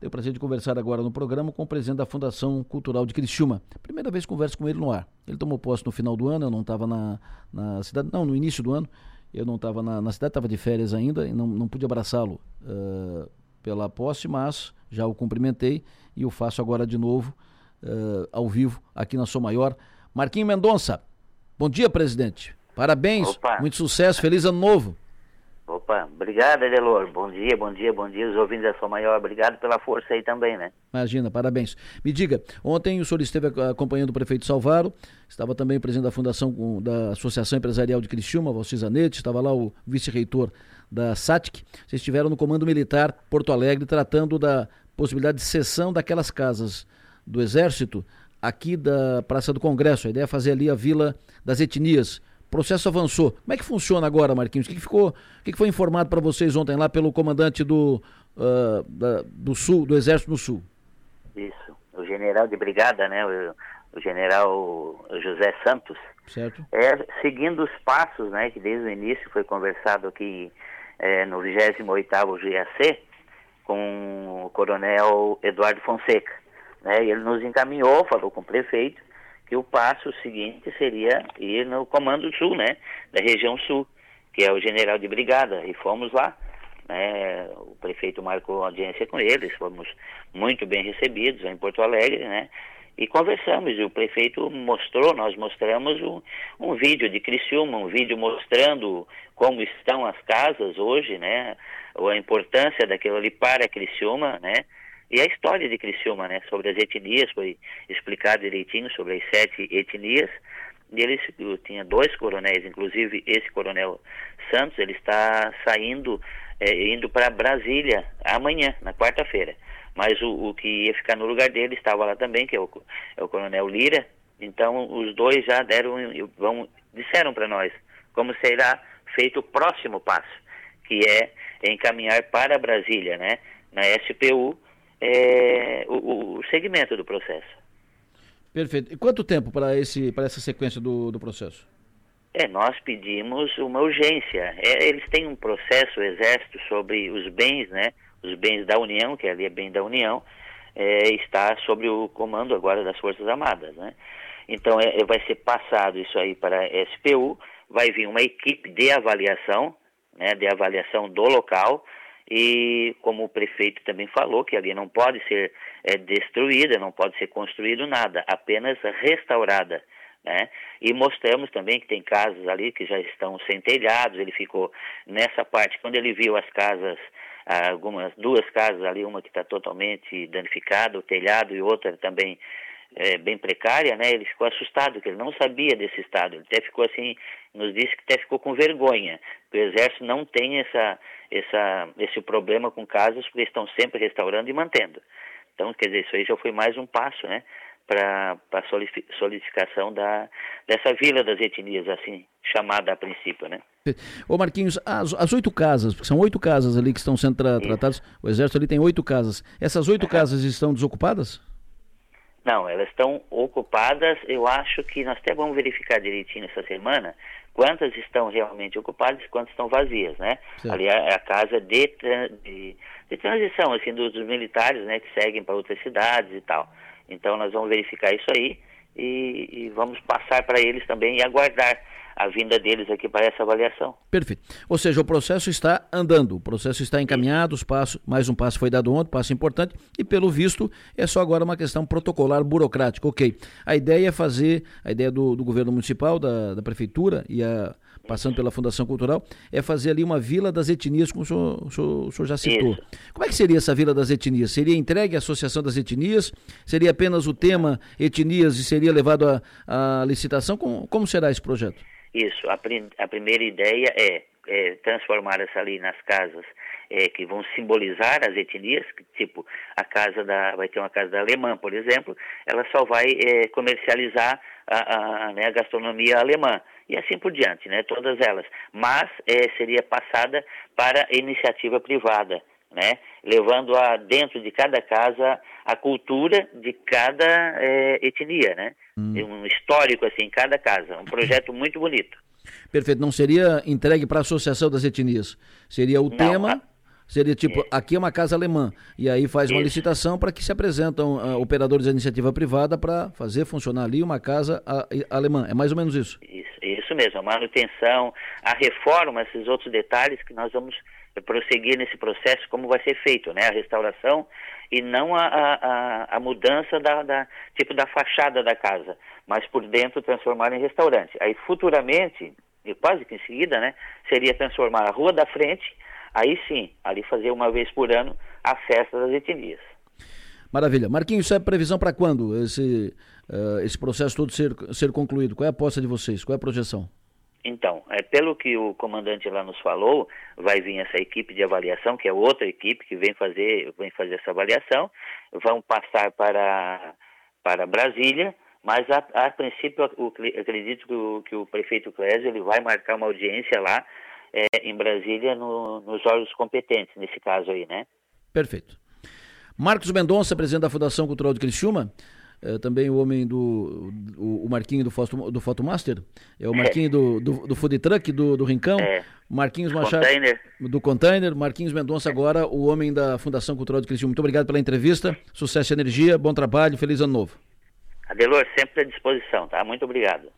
Tenho o prazer de conversar agora no programa com o presidente da Fundação Cultural de Criciúma. Primeira vez que converso com ele no ar. Ele tomou posse no final do ano, eu não estava na, na cidade, não, no início do ano. Eu não estava na, na, cidade, estava de férias ainda e não, não pude abraçá-lo uh, pela posse, mas já o cumprimentei e o faço agora de novo, uh, ao vivo, aqui na Sou Maior. Marquinho Mendonça, bom dia, presidente. Parabéns, Opa. muito sucesso, feliz ano novo. Opa, obrigado, Edelor. Bom dia, bom dia, bom dia. Os ouvintes da Sua Maior, obrigado pela força aí também, né? Imagina, parabéns. Me diga, ontem o senhor esteve acompanhando o prefeito Salvaro, estava também o presidente da Fundação da Associação Empresarial de Criciúma, Valci Zanetti, estava lá o vice-reitor da SATIC. Vocês estiveram no Comando Militar Porto Alegre tratando da possibilidade de cessão daquelas casas do Exército aqui da Praça do Congresso. A ideia é fazer ali a Vila das Etnias o processo avançou. Como é que funciona agora, Marquinhos? O que, que ficou, o que, que foi informado para vocês ontem lá pelo comandante do, uh, da, do Sul, do Exército do Sul? Isso, o general de brigada, né? O, o general José Santos. Certo. É, seguindo os passos, né, que desde o início foi conversado aqui é, no 28º GAC com o coronel Eduardo Fonseca, né? Ele nos encaminhou, falou com o prefeito que o passo seguinte seria ir no Comando Sul, né, da região Sul, que é o general de brigada, e fomos lá, né, o prefeito marcou audiência com eles, fomos muito bem recebidos em Porto Alegre, né, e conversamos, e o prefeito mostrou, nós mostramos um, um vídeo de Criciúma, um vídeo mostrando como estão as casas hoje, né, a importância daquilo ali para Criciúma, né, e a história de Criciúma, né, sobre as etnias, foi explicado direitinho sobre as sete etnias. E eles tinha dois coronéis, inclusive esse coronel Santos, ele está saindo, é, indo para Brasília amanhã, na quarta-feira. Mas o, o, que ia ficar no lugar dele estava lá também, que é o, é o coronel Lira. Então os dois já deram, vão, disseram para nós como será feito o próximo passo, que é encaminhar para Brasília, né, na SPU, é, o, o, segmento do processo. Perfeito. E quanto tempo para essa sequência do, do processo? É, nós pedimos uma urgência. É, eles têm um processo, o Exército, sobre os bens, né? Os bens da União, que ali é bem da União, é, está sobre o comando agora das Forças Armadas, né? Então, é, é vai ser passado isso aí para a SPU, vai vir uma equipe de avaliação, né? De avaliação do local, e como o prefeito também falou, que ali não pode ser é, destruída, não pode ser construído nada, apenas restaurada. Né? E mostramos também que tem casas ali que já estão sem telhados, ele ficou nessa parte, quando ele viu as casas, algumas, duas casas ali, uma que está totalmente danificada, o telhado, e outra também é, bem precária, né? Ele ficou assustado, porque ele não sabia desse estado. Ele até ficou assim, nos disse que até ficou com vergonha. O exército não tem essa, essa, esse problema com casas, porque estão sempre restaurando e mantendo. Então, quer dizer, isso aí já foi mais um passo, né? Para a solidificação da, dessa vila das etnias, assim, chamada a princípio, né? Ô Marquinhos, as, as oito casas, porque são oito casas ali que estão sendo tra tratadas, o Exército ali tem oito casas. Essas oito uhum. casas estão desocupadas? Não, elas estão ocupadas. Eu acho que nós até vamos verificar direitinho essa semana quantas estão realmente ocupadas e quantas estão vazias, né? Certo. Ali é a casa de, de, de, transição, assim, dos, dos militares, né, que seguem para outras cidades e tal. Então nós vamos verificar isso aí e, e vamos passar para eles também e aguardar a vinda deles aqui para essa avaliação. Perfeito. Ou seja, o processo está andando, o processo está encaminhado, os passos, mais um passo foi dado ontem, passo importante, e pelo visto é só agora uma questão protocolar burocrática. Ok. A ideia é fazer, a ideia do, do governo municipal, da, da prefeitura e a passando pela Fundação Cultural, é fazer ali uma vila das etnias, como o senhor, o senhor, o senhor já citou. Isso. Como é que seria essa vila das etnias? Seria entregue à Associação das Etnias? Seria apenas o tema etnias e seria levado à licitação? Como, como será esse projeto? Isso, a, prim, a primeira ideia é, é transformar essa ali nas casas é, que vão simbolizar as etnias, tipo a casa da, vai ter uma casa da alemã, por exemplo, ela só vai é, comercializar a, a, né, a, gastronomia alemã e assim por diante, né, todas elas. Mas é, seria passada para iniciativa privada, né, levando a dentro de cada casa a cultura de cada é, etnia, né. Hum. Um histórico, assim, em cada casa. Um projeto muito bonito. Perfeito. Não seria entregue para a Associação das Etnias. Seria o Não, tema. A... Seria tipo, aqui é uma casa alemã, e aí faz uma Isso. licitação para que se apresentam uh, operadores da iniciativa privada para fazer funcionar ali uma casa a, a, alemã. É mais ou menos isso. Isso, isso mesmo, a manutenção, a reforma, esses outros detalhes que nós vamos prosseguir nesse processo, como vai ser feito, né? A restauração e não a, a, a mudança da, da, tipo da fachada da casa, mas por dentro transformar em restaurante. Aí futuramente, e quase que em seguida, né, seria transformar a rua da frente aí sim, ali fazer uma vez por ano a festa das etnias. Maravilha. Marquinhos, isso é previsão para quando esse, uh, esse processo todo ser, ser concluído? Qual é a aposta de vocês? Qual é a projeção? Então, é, pelo que o comandante lá nos falou, vai vir essa equipe de avaliação, que é outra equipe que vem fazer, vem fazer essa avaliação, vão passar para, para Brasília, mas a, a princípio eu acredito que o, que o prefeito Clésio ele vai marcar uma audiência lá é, em Brasília no, nos órgãos competentes, nesse caso aí, né? Perfeito. Marcos Mendonça, presidente da Fundação Cultural de Criciúma, é, também o homem do o, o Marquinho do, Foto, do Fotomaster, é o Marquinho é. do, do, do Food Truck, do, do Rincão, é. Marquinhos Machado container. do Container, Marquinhos Mendonça agora, o homem da Fundação Cultural de Criciúma. Muito obrigado pela entrevista, sucesso e energia, bom trabalho, feliz ano novo. Adelor, sempre à disposição, tá? Muito obrigado.